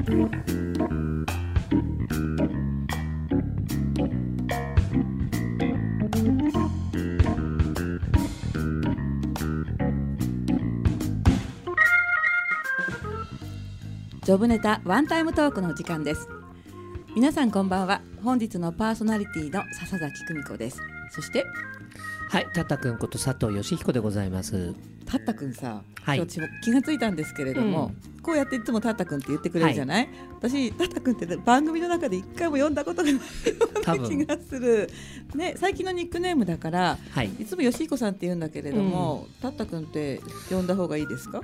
ジョブネタワンタイムトークの時間です。皆さんこんばんは。本日のパーソナリティの笹崎久美子です。そしてはい、たったくんこと佐藤義彦でございます。たったくんさ、はい。今日気がついたんですけれども、こうやっていつもたったくんって言ってくれるじゃない、私たったくんって番組の中で一回も読んだことがないよう多分な気がする。ね最近のニックネームだからはい、いつもよしひこさんって言うんだけれども、たったくんって呼んだ方がいいですか？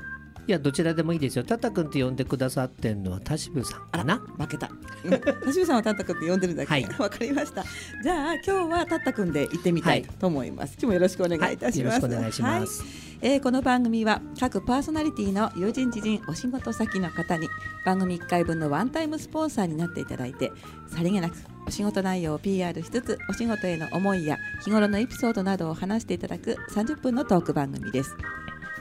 いやどちらでもいいですよ。たったくんって呼んでくださってんのは田渋さんかな？負けた。うん田渋さんはたったくんって呼んでるんだっけ。はいわかりました。じゃあ今日はたったくんで行ってみたいと思います。今日もよろしくお願いいたします。よろしくお願いします。はいえーこの番組は各パーソナリティの友人知人お仕事先の方に番組1回分のワンタイムスポンサーになっていただいてさりげなくお仕事内容を PR しつつお仕事への思いや日頃のエピソードなどを話していただく30分のトーク番組です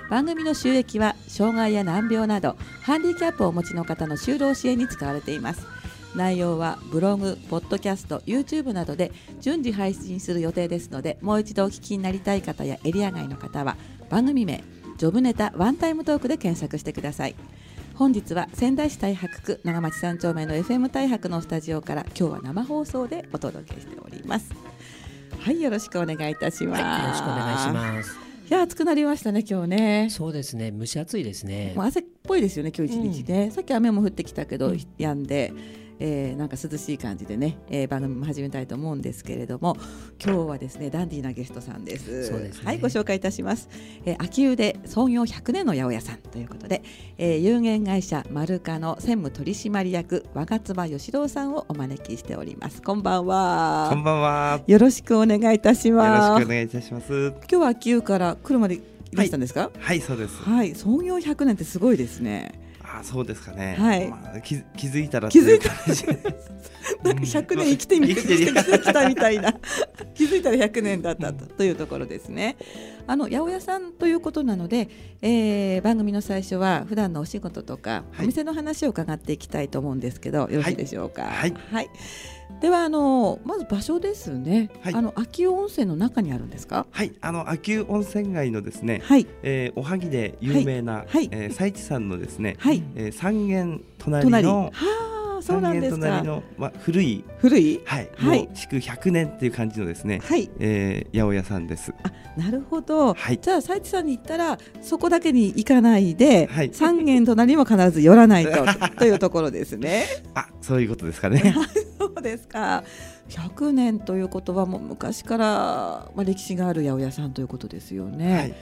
番組の収益は障害や難病などハンディキャップをお持ちの方の就労支援に使われています。内容はブログ、ポッドキャスト、YouTube などで順次配信する予定ですのでもう一度お聞きになりたい方やエリア外の方は番組名ジョブネタワンタイムトークで検索してください。本日は仙台市太白区長町三丁目の FM 太白のスタジオから今日は生放送でお届けしております。はいよろしくお願いいたします、はい、よろしくお願いします。いや暑くなりましたね今日ね。そうですね、蒸し暑いですね。もう。汗っぽいですよね今日一日ね、さっき雨も降ってきたけど、うん。止んで、えーなんか涼しい感じでね、えー番組も始めたいと思うんですけれども今日はですねダンディーなゲストさんです。ね。はいご紹介いたします、えー、秋保で創業100年の八百屋さんということで、えー有限会社マルカの専務取締役若妻義郎さんをお招きしております。こんばんは。こんばんは。よろしくお願いいたしよます。ろしくお願いいたします。今日は秋保から来るまでいらしたんですか？はい、そうです。はい、創業100年ってすごいですねあ、そうですかね。はい。まあ、気づ気づいたら気づいたとう感じなんか100年生きてみて生きたみたいな。気づいたら100年だったとというところですね。あの八百屋さんということなので、えー番組の最初は普段のお仕事とか、はい。お店の話を伺っていきたいと思うんですけどよろしいでしょうか？はいではあのまず場所ですね。はい。あの秋保温泉の中にあるんですか？はい、あの秋保温泉街のですね、はい。えーおはぎで有名な、はい。えー佐市さんのですね、はい。えー三軒隣のあそうなんですか。三軒隣のまあ古い古い？はい、はい築100年っていう感じのですね、はい。えー八百屋さんです。あなるほど。はい。じゃあ斉地さんに行ったらそこだけに行かないで、はい三軒隣にも必ず寄らないと というところですね。あ、そういうことですかね。そうですか。100年ということはもう昔から、まあ、歴史がある八百屋さんということですよね。はい。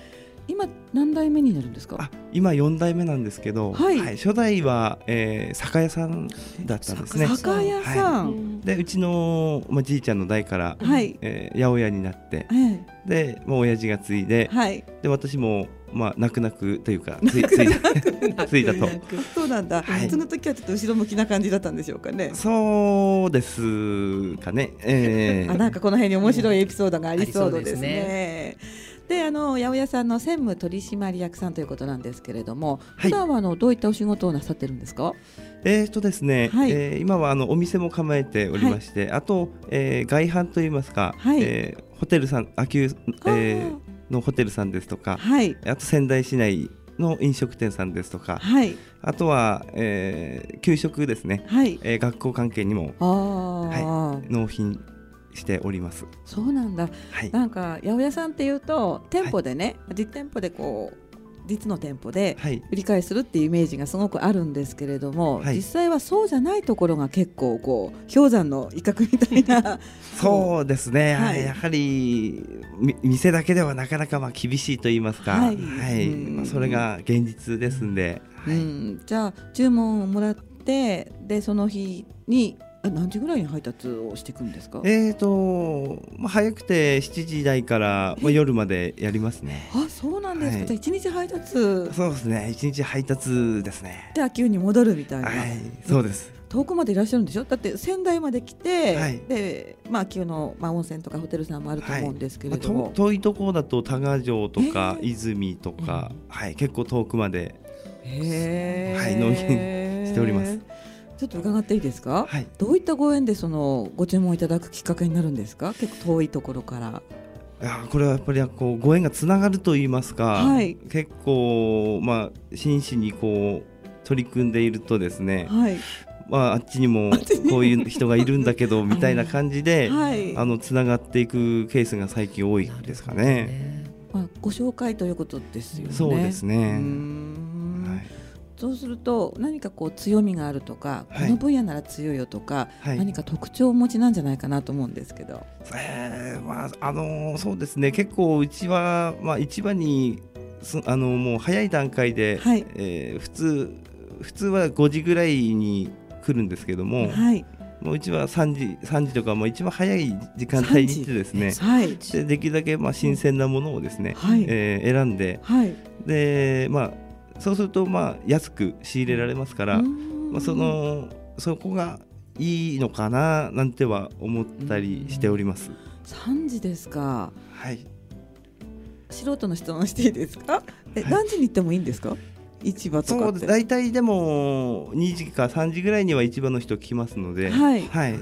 今何代目になるんですか？あ、今4代目なんですけど、はい初代は、えー酒屋さんだったんですね。酒屋さん。でうちの、まあ、じいちゃんの代から、はい。えー八百屋になってえでもう親父が継いでえはい。で私もまあ泣く泣くというかついついた ついたとそうなんだ。はいその時はちょっと後ろ向きな感じだったんでしょうかね。そうですかね、えー あなんかこの辺に面白いエピソードがありそうですありそうでね。であの八百屋さんの専務取締役さんということなんですけれども、はい。普段はあのどういったお仕事をなさってるんですか？えーとですね、はい。えー今はあのお店も構えておりまして、あと、えー外販といいますか、はい。えーホテルさん秋保、えーのホテルさんですとかはい。あと仙台市内の飲食店さんですとかはい。あとは、えー給食ですね、はい。えー学校関係にもああ、納品しております。そうなんだ。はい、なんか八百屋さんっていうと店舗でね、実店舗でこう実の店舗ではい、売り買いするっていうイメージがすごくあるんですけれども、はい。実際はそうじゃないところが結構こう氷山の威嚇みたいな。そうですね、はい。やはりみ店だけではなかなかまあ厳しいと言いますか、ははい。いうん。まあ、それが現実ですんで、はい。うん、じゃあ注文をもらってでその日にえ何時ぐらいに配達をしていくんですか？えーと、まあ、早くて7時台から、まあ、夜までやりますね。あそうなんですか、はい。日配達？そうですね、一日配達ですね。で秋保に戻るみたいな、はい、そうです。遠くまでいらっしゃるんでしょ？だって仙台まで来て、はい。でまあ秋保の、まあ、温泉とかホテルさんもあると思うんですけまあ、れども、と遠いところだと多賀城とかえー。泉とか、はい、結構遠くまでへー。はい納品しておりますちょっと伺っていいですか？はいどういったご縁でそのご注文いただくきっかけになるんですか？結構遠いところから。いやーこれはやっぱりこうご縁がつながると言いますか、はい結構まあ真摯にこう取り組んでいるとですね、はい。まああっちにもこういう人がいるんだけど みたいな感じで、はい。あのつながっていくケースが最近多いですかね。まあご紹介ということですよね。そうですね。そうすると何かこう強みがあるとか、はいこの分野なら強いよとか、はい何か特徴をお持ちなんじゃないかなと思うんですけど。えーまああのーそうですね結構うちはまあ市場にすあのもう早い段階で、はいえー普通普通は5時ぐらいに来るんですけども、はい。もううちは3時3時とかもう一番早い時間帯に行ってですねはい。でできるだけまあ新鮮なものをですね、はいえー選んではい。でまあそうするとまあ安く仕入れられますから、まあ、そのそこがいいのかななんては思ったりしております。三時ですか。はい素人の質問していいですか？え、はい何時に行ってもいいんですか？市場とかって。大体でも2時か3時ぐらいには市場の人来ますので、はいはい、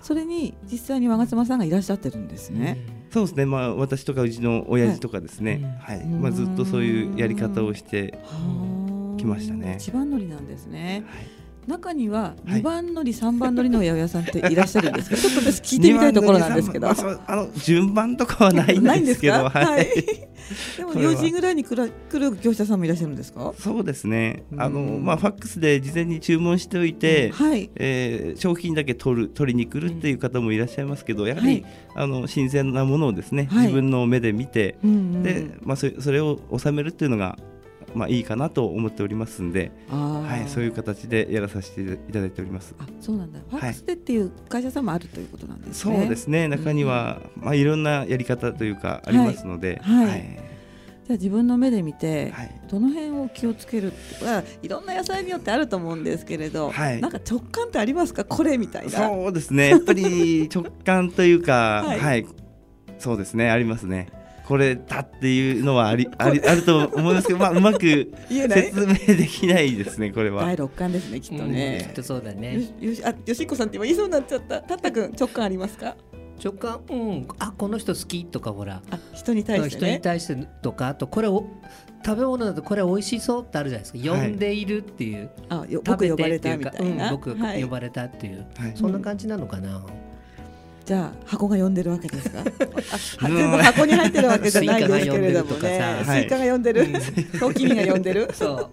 それに実際に我妻さんがいらっしゃってるんですね。そうですね、まあ、私とかうちの親父とかですね、はい。まあ、ずっとそういうやり方をして、はあ来ましたね。一番乗りなんですね。はい中にははい二番乗り、三番乗りの八百屋さんっていらっしゃるんですか。ちょっと私聞いてみたいところなんですけど。まああの順番とかはないんないんですけど、か。はい。でもそれは4時ぐらいに来る来る業者さんもいらっしゃるんですか？そうですね、あのうんまあ、ファックスで事前に注文しておいて、はい。えー商品だけ取る取りに来るっていう方もいらっしゃいますけど、やはり、はいあの新鮮なものをですね、はい自分の目で見て、うんうんでまあ、それそれを収めるっていうのが、まあ、いいかなと思っておりますんで、はい、そういう形でやらさせていただいております。あ、そうなんだ。フい。ァックスでっていう会社さんもあるということなんですそうね。ですね。中には、まあ、いろんなやり方というかありますので、はい。はい。じゃあ自分の目で見て、はい。どの辺を気をつけるいろんな野菜によってあると思うんですけれど、はい。なんか直感ってありますか？これみたいな。そうですね。やっぱり直感というか、は はいい。そうですね。ありますね。これだっていうのはありありあると思いますけど、まあ、うまく 説明できないですねこれは。第。六感ですねきっとうんきっね。とそうだね。よしあよしっこさんって今言いそうになっちゃった。たったくん直感ありますか？直感？うん。あこの人好きとかほら。あ人に対して人にね。対してとかあとこれを食べ物だとこれ美味しそうってあるじゃないですか、はい。呼んでいるっていう。あよ食べ僕呼ばれたみたいな。うん、僕はい。呼ばれたっていう、はい。そんな感じなのかな、じゃあ箱が呼んでるわけですか？全部箱に入ってるわけじゃないですけれどもね。さスイカが呼んでる？ときみが呼んでる？そう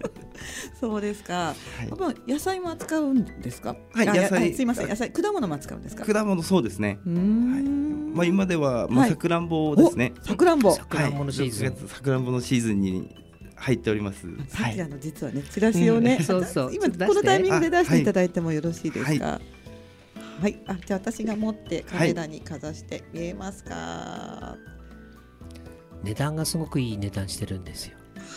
そうですか。はい野菜も扱うんですか？あはい野菜あすいません野菜果物も扱うんですか？果物そうですね。まあ、今では、まあ、はいさくらんぼですね。さくらんぼ。さくらんぼのシーズンはい6月さくらんぼのシーズンに入っております。はいさっきあの実はねチラシをね、うんそうそう今このタイミングで出していただいてもよろしいですか？はい、あじゃあ私が持ってカメラにかざして見えますか？値段がすごくいい値段してるんですよ。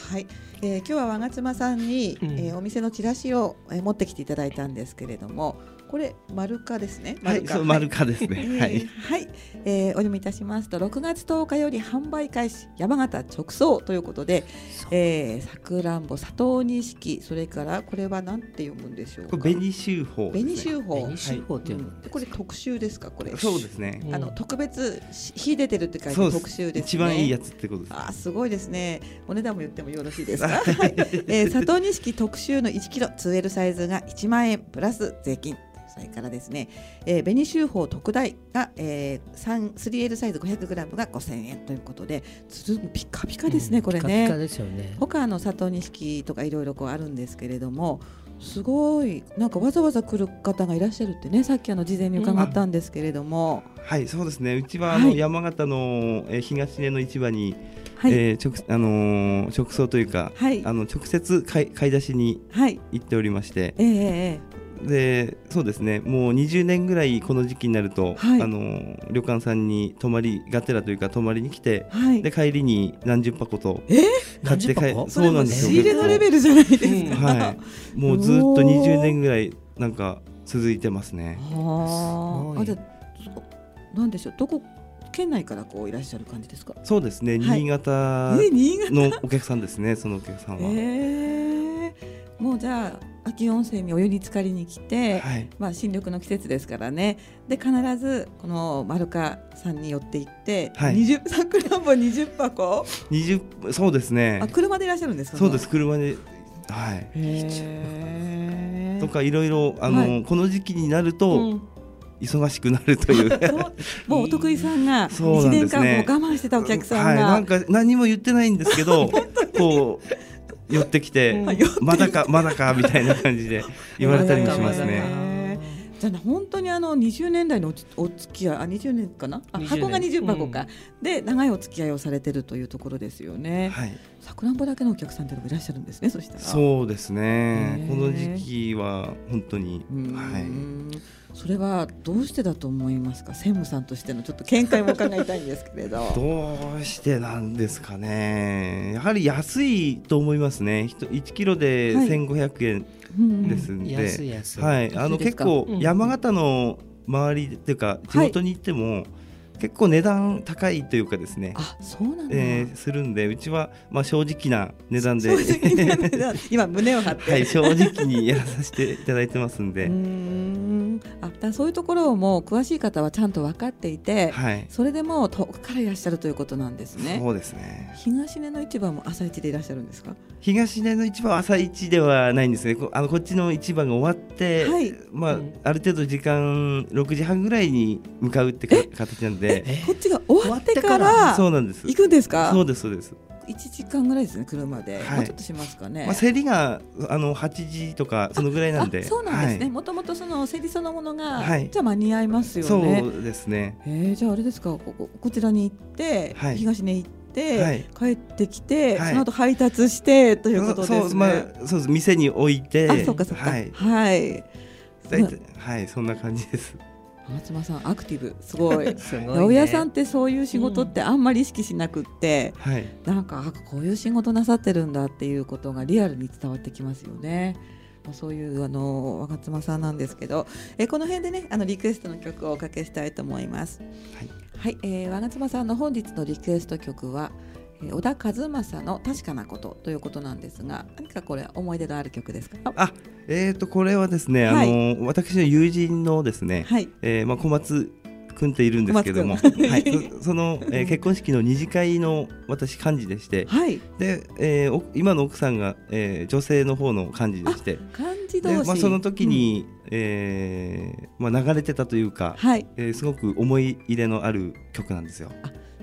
はい、えー今日は我妻さんに、うん。えーお店のチラシを、えー持ってきていただいたんですけれども、これ丸化ですね。はい、そう、丸化ですね。はえーい。はい、えーお読みいたしますと6月10日より販売開始山形直送ということで、えー、さくらんぼ佐藤錦それからこれは何て読むんでしょうか？これ紅秀峰ですね。紅秀峰紅秀峰っていうの、うんこれ特集ですかこれ？そうですね。うんあの特別し秀でてるって書いて特集ですね一番いいやつってことです。あーすごいですね。お値段も言ってもよろしいですか？はい、えー、佐藤錦特集の1キロ 2L サイズが1万円プラス税金。それからですね、えー、紅秀峰特大が、えー、3 3L サイズ 500g が5000円ということで、つるピカピカですね、うんこれピカピカね。ですよね。他の佐藤錦とかいろいろこうあるんですけれども、すごいなんかわざわざ来る方がいらっしゃるってね、さっきあの事前に伺ったんですけれども、はい、そうですね。うちはあはい。の山形のえー東根の市場に、はい、えー直あのー直送というか、はい。あの直接買い買い出しにはい、行っておりまして、えー、えでそうですね。もう20年ぐらいこの時期になると、はいあのー旅館さんに泊まりがてらというか泊まりに来て、ー、はい。で帰りに何十箱とえ？買って帰そうなんですよ。仕入れのレベルじゃないですうんか。はい。もうずっと20年ぐらいなんか続いてますね。はあ。あじゃなんでしょう？どこ県内からこういらっしゃる感じですか？そうですね。はい新潟え新潟？のお客さんですね。そのお客さんは。ええもうじゃあ秋温泉にお湯に浸かりに来て、はい。まあ、新緑の季節ですからね。で必ずこの丸カさんに寄って行って、はい。20さくらんぼ20箱。20そうですね。あ車でいらっしゃるんですか？そうです車で。はい。とかいろいろあの、はい。この時期になると、うん。忙しくなるという。もうお得意さんが1そうなんです年間もね我慢してたお客さはい、んが、なんか何も言ってないんですけど こう寄ってきて、まだかまだかみたいな感じで言われたりもしますへね。ーじゃあね本当にあの20年代のお付き合いあ20年かな？あ20箱が20箱か、うで長いお付き合いをされてるというところですよね。はい、さくらんぼだけのお客さんっていうのもいらっしゃるんですねそしたら。そうですね。この時期は本当にはい。それはどうしてだと思いますか？専務さんとしてのちょっと見解も伺いたいんですけれど。どうしてなんですかね。やはり安いと思いますね。ひと1キロではい。1500円うんですんで。はい、あの結構うん。山形の周りっていうか地元に行っても、結構値段高いというかですね、あそうなんだ。えーするんでうちはまあ正直な値段で。今胸を張って。はい正直にやらさせていただいてますんで、うーん。あだそういうところをもう詳しい方はちゃんと分かっていて、はい、それでもう遠くからいらっしゃるということなんですね。そうですね。東根の市場も朝市でいらっしゃるんですか？東根の市場は朝市ではないんですね。こあのこっちの市場が終わって、はい。まあうん。ある程度時間6時半ぐらいに向かうってか形なんでえこっちが終わってからそうなんです。行くんですか？そうですそうです。一時間ぐらいですね車で、はい。もうちょっとしますかね。まあ、競りがあの8時とかそのぐらいなんで。あそうなんですね。はい。もともとその競りそのものが、はい。じゃあ間に合いますよそね。うですね。えー、じゃああれですか？こここちらに行って、はい。東根行って、はい。帰ってきて、はい。その後配達してということですね。そうまあそうです。店に置いて。あそうかそうか。はい。はい。はいそんな感じです松間さんアクティブすごい。すごい、ね。八百屋さんってそういう仕事ってあんまり意識しなくって、はいなんかあこういう仕事なさってるんだっていうことがリアルに伝わってきますよね。まあ、そういうあの若妻さんなんですけど、えこの辺でねあのリクエストの曲をおかけしたいと思います。はいはい、えー、若妻さんの本日のリクエスト曲は、えー小田和正の確かなことということなんですが、何かこれ思い出のある曲ですか？ああえーとこれはですね、はいあの私の友人のですね、はい。えーまあ、小松君っているんですけども、はい、そ その、えー結婚式の二次会の私幹事でしてはい。で、えーお今の奥さんが、えー女性の方の幹事でして漢字同まあ、その時うんに、えーまあ、流れてたというか、はい。えーすごく思い入れのある曲なんですよ。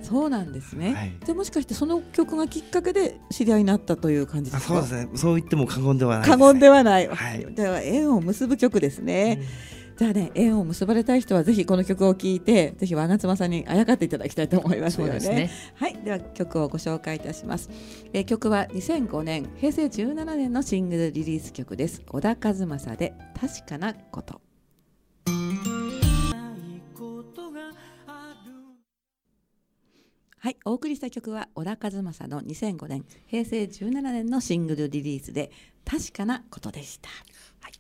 そうなんですね。はいじゃあもしかしてその曲がきっかけで知り合いになったという感じであすか？そうですねそう言っても過言ではないです、過ね、言ではない。はいでは縁を結ぶ曲ですね。じゃあね縁を結ばれたい人はぜひこの曲を聴いてぜひ我妻さんにあやかっていただきたいと思いますよね。そうですね。はいでは曲をご紹介いたします。えー曲は2005年平成17年のシングルリリース曲です。小田和正で確かなこと。はい、お送りした曲は小田和正の2005年平成17年のシングルリリースで確かなことでした。はい、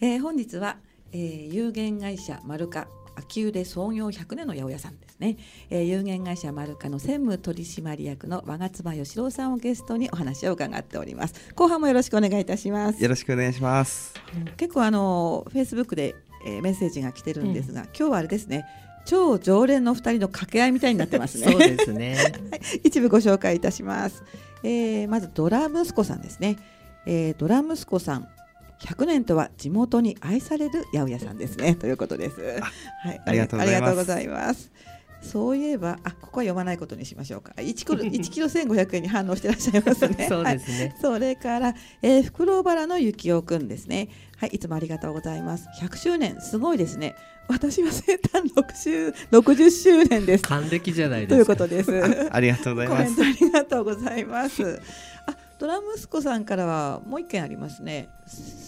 えー本日は、えー有限会社マルカ秋売れ創業100年の八百屋さんですね、えー有限会社マルカの専務取締役の我妻義郎さんをゲストにお話を伺っております。後半もよろしくお願いいたします。よろしくお願いします。結構あのフェイスブックで、えーメッセージが来てるんですが、今日はあれですね超常連の二人の掛け合いみたいになってますね。そうですね。一部ご紹介いたします、えーまずドラ息子さんですね、えードラ息子さん100年とは地元に愛される八百屋さんですね。ということです。はい、ありがとうございますそういえば、あ、ここは読まないことにしましょうか。1 キロ、1キロ1500円に反応してらっしゃいますね。そうはいですね。それから、えー、袋原のゆきおくんですね。はい、いつもありがとうございます。100周年、すごいですね。私は生誕6周60周年です。還暦じゃないですか。ということです。ありがとうございますコメント。ありがとうございます。あ、ドラ息子さんからはもう一件ありますね。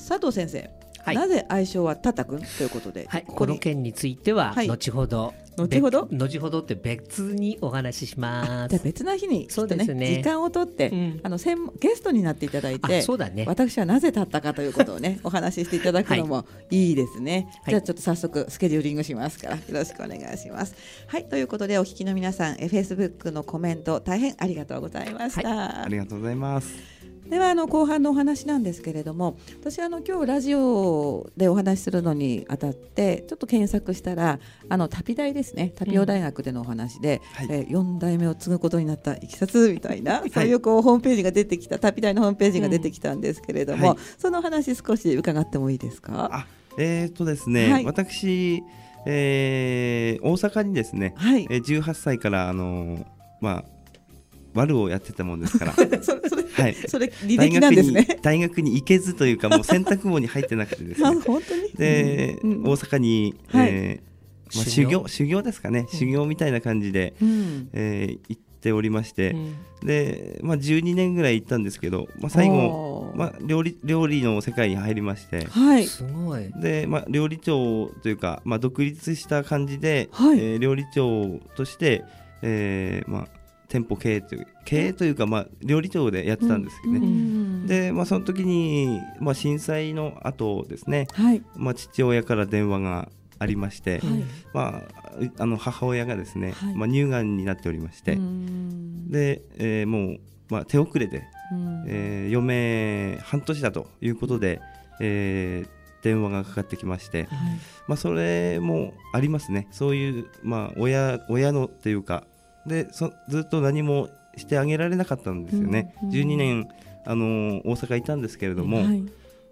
佐藤先生、はいなぜ愛称はタタ君？ということで、はい、ここにこの件についてははい後ほど、後ほど？べ後ほどって別にお話ししますじゃあ。別な日にきっとねそうですね時間を取って、うんあの専門ゲストになっていただいあて。そうだね。私はなぜ立ったかということをね お話ししていただくのもいいですね、はいじゃあちょっと早速スケジューリングしますからよろしくお願いしますはいということでお聞きの皆さんえ Facebook のコメント大変ありがとうございました、ありがとうございます。でではあの後半のお話なんですけれども私あの今日ラジオでお話しするのにあたってちょっと検索したらあの旅大ですね。旅オ大学でのお話で、はい。えー、4代目を継ぐことになったいきさつみたいな、そういうこうホームページが出てきた旅大のホームページが出てきたんですけれども、はい。その話少し伺ってもいいですか？あえー、とですね、はい。私、えー大阪にですね、はい。えー、18歳からあのーまあ悪をやってたもんですから、それはい、それ履歴なんですね。大学に大学に行けずというかもう選択網に入ってなくてです あね本当に？で、うんうん大阪に、はい。えーまあ、修行？修行ですかね、修行みたいな感じで、うん。えー行っておりまして、うん。で、まあ、12年ぐらい行ったんですけど、まあ、最後、まあ、料理料理の世界に入りまして。はい。すごい。で、まあ、料理長というか、まあ、独立した感じで、はい。えー料理長として、えーまあ、店舗経営という経営というか、まあ、料理長でやってたんですけどね、うんで、まあ、その時に、まあ、震災の後ですね、はい。まあ、父親から電話がありまして、はい。まあ、うあの母親がですね、はい。まあ、乳がんになっておりまして、うん。で、えーもう、まあ、手遅れで、うん。えー余命半年だということで、えー電話がかかってきまして、はい。まあ、それもありますね。そういう、まあ、親親のっていうかでそずっと何もしてあげられなかったんですよね、うん12年あのー大阪いたんですけれども、はい。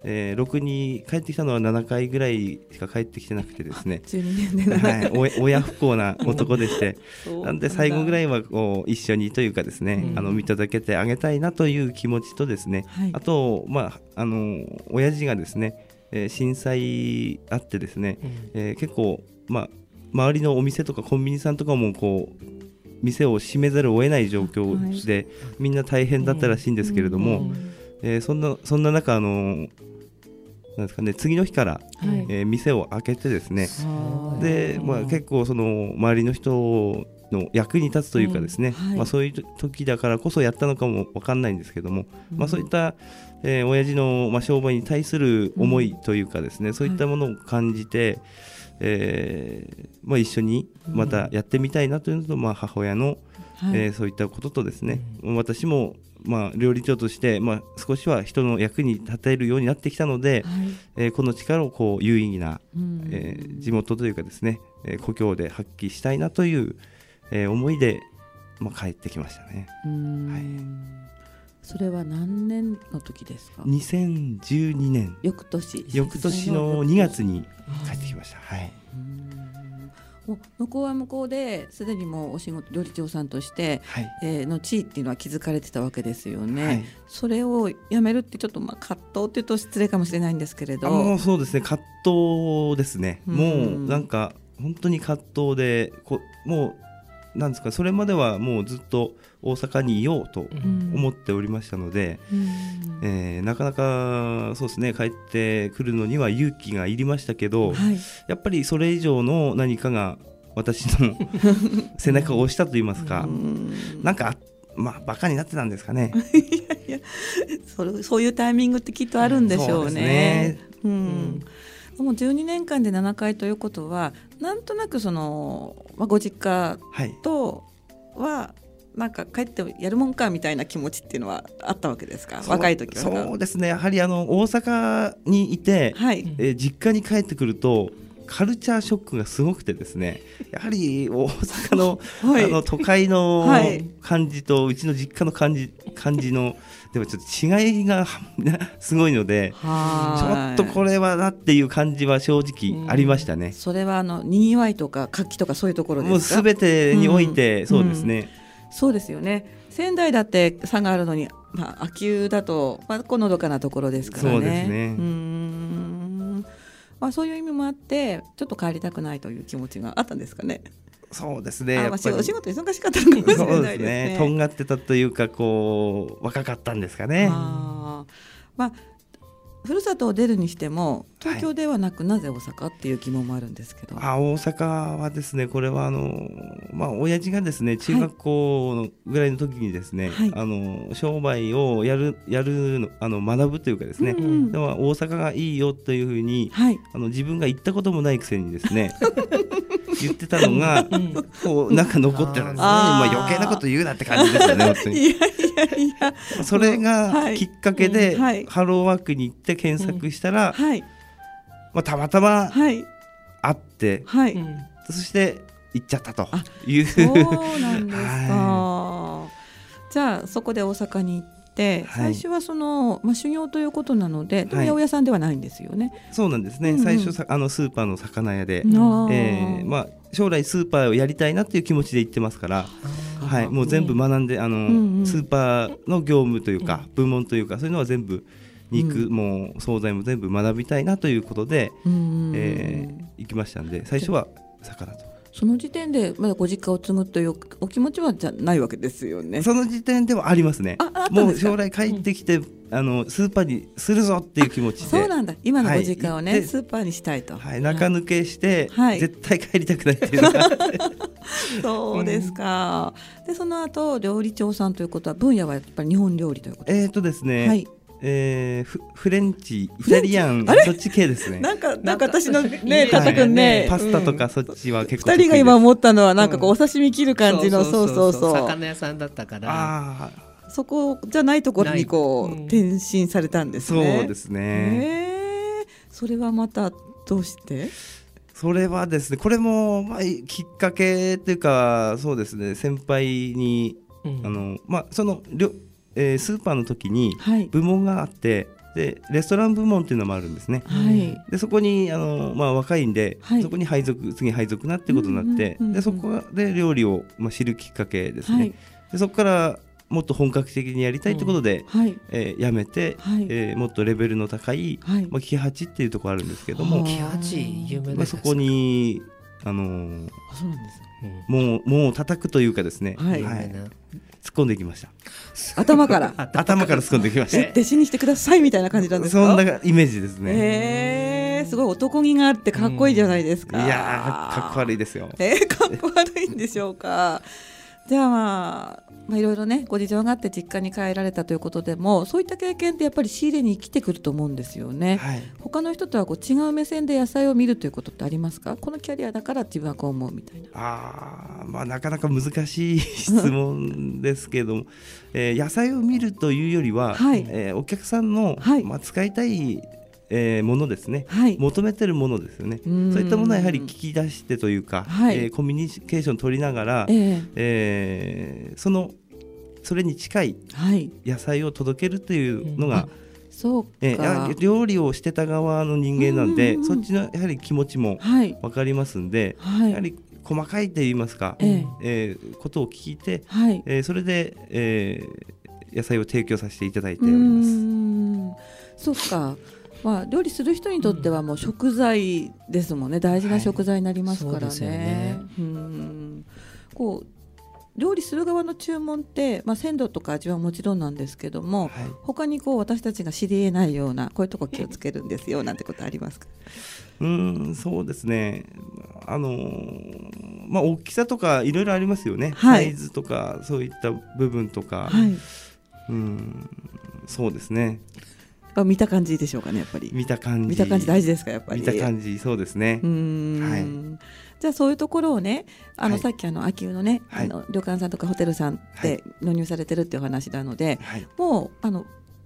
えー、ろくに帰ってきたのは7回ぐらいしか帰ってきてなくてですね。12年ではい、お親不幸な男でして。なんで最後ぐらいいはこう一緒にというかですね、うん。あの見届けてあげたいなという気持ちとですね、はい。あとまああの親父がですね、えー震災あってですね、うん。えー結構まあ周りのお店とかコンビニさんとかもこう店を閉めざるを得ない状況で、みんな大変だったらしいんですけれども、うんえーそんなそんな中あのなんですかね次の日から、はい。えー店を開けてですね、はい。で、まあ、結構その周りの人の役に立つというかですね、うん。はい。まあ、そういう時だからこそやったのかも分かんないんですけども、まあ、そういった、えー親父の、まあ、商売に対する思いというかですね、そういったものを感じて、えーまあ、一緒にまたやってみたいなというのと、まあ、母親の、はい。えーそういったこととですね、私も、まあ、料理長として、まあ、少しは人の役に立てるようになってきたので、はい。えーこの力をこう有意義なうん。えー地元というかですね、えー故郷で発揮したいなという、えー思いで、まあ、帰ってきましたね。うん。はいそれは何年の時ですか？2012年。翌年。翌年の2月に帰ってきました。はい。うん。もう向こうは向こうですでにもうお仕事料理長さんとして、はい。えーの地位っていうのは築かれてたわけですよね、はい。それをやめるってちょっとまあ葛藤っていうと失礼かもしれないんですけれど。あもうそうですね。葛藤ですね、うん。もうなんか本当に葛藤でこもうなんですかそれまではもうずっと大阪にいようとうん。思っておりましたので、うん。えーなかなかそうですね帰ってくるのには勇気がいりましたけど、はい。やっぱりそれ以上の何かが私の 背中を押したと言いますか、うん。なんかまあバカになってたんですかね。それそういうタイミングってきっとあるんでしょうね。そうですね。うん。もう12年間で7回ということはなんとなくその、まあ、ご実家はい。なんか帰ってやるもんかみたいな気持ちっていうのはあったわけですか？若い時はそうですね。やはりあの大阪にいて、はい、えー実家に帰ってくると。カルチャーショックがすごくてですね。やはり大阪の, はい。あの都会のはい。感じとうちの実家の感じ感じのでもちょっと違いがすごいのでちょはっとこれはなっていう感じは正直ありましたね。それはあのにぎわいとか活気とかそういうところもうですか？すべてにおいて、うん。そうですね、そうですよね。仙台だって差があるのに、まあ、秋保だと、まあ、こうのどかなところですからね。そうですね。うまあ、そういう意味もあってちょっと帰りたくないという気持ちがあったんですかね。そうですね。あまあ、仕事忙しかったのかもしれないですね。ね。とんがってたというかこう若かったんですかね。あー。まあふるさとを出るにしても東京ではなく、なぜ大阪っていう疑問もあるんですけど。あ大阪はですねこれはあのまあ親父がですね中学校のぐらいの時にですね、はい。あの商売をやるやるのあの学ぶというかですね、うんでも大阪がいいよというふうにはい、あの自分が行ったこともないくせにですね 言ってたのが、こうなんか残ってるんですね。まあ余計なこと言うなって感じですよね。本当にいやいやいや。それはい。がきっかけで、うん。はい。ハローワークに行って検索したら、はい。まあたまたまはい。会って、はい、うん。そして行っちゃったという。そうなんですか、はじゃあそこで大阪に行って、はい。最初はその、まあ、修行ということなのででもはい。八百屋さんではないんですよね。そうなんですね。うんうん。最初さあのスーパーの魚屋で、えーまあ将来スーパーをやりたいなっていう気持ちで行ってますから、はい、もう全部学んで、あの、んうん。スーパーの業務というか、部門というかそういうのは全部肉、うも惣菜も全部学びたいなということで、うん。えー行きましたんで最初は魚と。その時点でまだご実家を継ぐというお気持ちはじゃないわけですよね。その時点ではありますねもう将来帰ってきて、あのスーパーにするぞっていう気持ちでそうなんだ今のご実家をね、スーパーにしたいと。はい、中抜けして、はい絶対帰りたくないっていう そうですか。でその後料理長さんということは分野はやっぱり日本料理ということ。えーとですね、はい。えーフフレンチイタリアンそっち系ですね。なんかなんか私のねね。タタくん。ね、パスタとうんかそっちは結構二人が今思ったのはなんかこううん。お刺身切る感じのそうそうそう魚屋さんだったから。ああそこじゃないところにこう転身されたんですそうね。ですね、それはまたどうして？それはですねこれも、まあ、きっかけっていうかそうですね。先輩にうん。あの、まあ、そのりょ、えースーパーの時にはい。部門があってでレストラン部門っていうのもあるんですね。はい。でそこにあの、まあ、若いんで、はい。そこに配属次配属なってことになって、うんうんうんうんでそこで料理を、まあ、知るきっかけですね、はい。でそこからもっと本格的にやりたいってことで、はい。えーやめて、はい。えーもっとレベルの高い、はい。まあ、キハチっていうところあるんですけどはもあ、キハチ有名まあ、ですそこに、あのーあそうなんです。うんもうもう叩くというかですね、はい。有名な突っ込んできました頭から 頭から突っ込んできまし弟子にしてくださいみたいな感じなんたですか？そんなイメージですね、へえすごい男気があってかっこいいじゃないですか。いやーかっこ悪いですよえー、かっこ悪いんでしょうか。じゃあまあ、まあ、いろいろねご事情があって実家に帰られたということでもそういった経験ってやっぱり仕入れに生きてくると思うんですよね。はい他の人とはこう違う目線で野菜を見るということってありますか？このキャリアだから自分はこう思うみたいな。あーまあなかなか難しい質問ですけども、えー野菜を見るというよりは、はいえーお客さんの、はいまあ、使いたい、えーものですねはい。求めてるものですよねそういったものはやはり聞き出してというか、はいえーコミュニケーション取りながら、えええーそのそれに近いはい。野菜を届けるというのが、そうか。えーや料理をしてた側の人間なんで、うんうんそっちのやはり気持ちもはい。分かりますんで、はい。やはり細かいと言いますか、ええーことを聞いて、はい。えーそれで、えー野菜を提供させていただいてうおります。ーんそうか。まあ料理する人にとってはもう食材ですもんね。大事な食材になりますからね。こう料理する側の注文って、まあ鮮度とか味はもちろんなんですけども、はい。他にこう私たちが知り得ないようなこういうとこ気をつけるんですよ。なんてことありますか？うーんそうですね。あのーまあ大きさとかいろいろありますよね、はい。サイズとかそういった部分とか、はい。うん。そうですねあ見た感じでしょうかねやっぱり。見た感じ。見た感じ大事ですかやっぱり。見た感じそうですね。はい。じゃあそういうところをねあの、はい。さっきあの秋保のね、はい。あの旅館さんとかホテルさんで納入されてるっていう話なので、はい。もうあの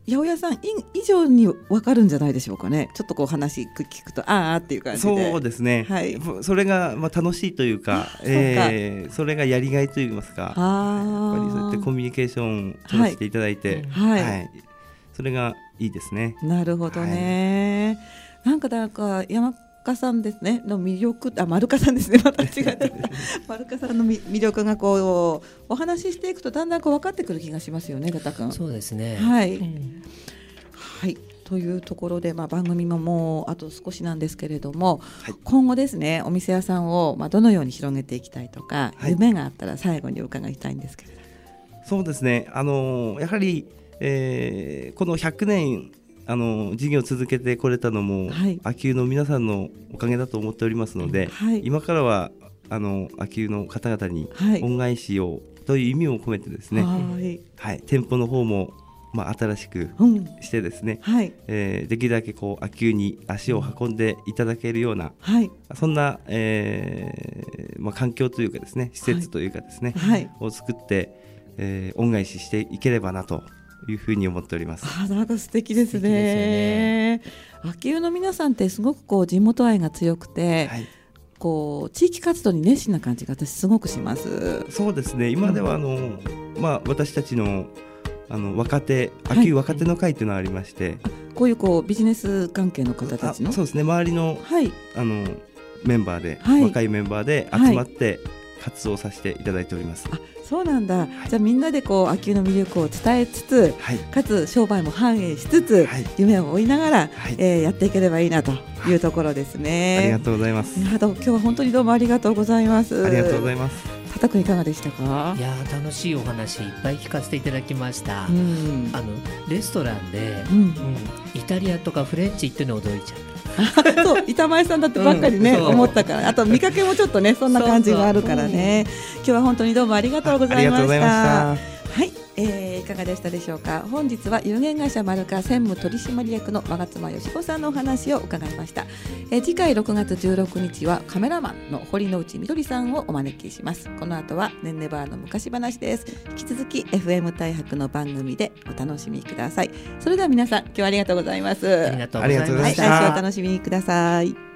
八百屋さんい以上に分かるんじゃないでしょうかね。ちょっとこう話聞くとあーあっていう感じで。そうですね、はい。それがまあ楽しいというかそえーそれがやりがいといいますか。やっあぱりそうやってコミュニケーションを取らせていただいて、うんはい。それがいいですね。なるほどね、なんかなんか山中さんですねの魅力あ丸香さんですね。また違って 丸香さんのみ魅力がこうお話ししていくとだんだんこう分かってくる気がしますよね、ガタ君。そうですね。はい。うん。はい。というところで、まあ、番組ももうあと少しなんですけれども、はい。今後ですねお店屋さんを、まあ、どのように広げていきたいとか、はい。夢があったら最後にお伺いしたいんですけれど。そうですね、あのーやはり、えーこの100年、あのー事業を続けてこれたのも、はい。秋保の皆さんのおかげだと思っておりますので、はい。今からはあの秋保の方々にはい。恩返しをという意味を込めてですね、はい。はい、店舗の方もまあ、新しくうん。してですね、はい。えーできるだけこう秋急に足を運んでいただけるような、はい。そんな、えーまあ、環境というかですね施設というかですね、はい。を作って、えー恩返ししていければなというふうに思っております。あなんか素敵ですね。秋保の皆さんってすごくこう地元愛が強くて、はいこう地域活動に熱心な感じが私すごくします。そうですね今ではあの、まあ、私たちのあの若手はい秋若手の会というのがありまして、こういうこうビジネス関係の方たあちの？そうですね周りのはいあのメンバーで、はい若いメンバーで集まって活動させていただいております。あそうなんだ。じゃあみんなでこう秋保の魅力を伝えつつ、はい、かつ商売も反映しつつ、はい夢を追いながら、はいえーやっていければいいなというところですね。ありがとうございます。いやどう今日は本当にどうもありがとうございます。ありがとうごいざいます。ます。たたくんいかがでしたか？い。やー楽しいお話いっぱい聞かせていただきました、うん。あのレストランで、うんう。ん、イタリアとかフレンチ行っての驚いちゃった そう板前さんだってばっかりね、うん思ったから。あと見かけもちょっとねそんな感じがあるからね。今日は本当にどうもありがとうございましたかがでしたでしょうか？本日は有限会社マルカ専務取締役の我妻よし子さんのお話を伺いました、えー、次回6月16日はカメラマンの堀之内みどりさんをお招きします。この後はねんねバーの昔話です。引き続き FM 大白の番組でお楽しみください。それでは皆さん今日はありがとうございます。ありがとうございまはい、来した。週お楽しみください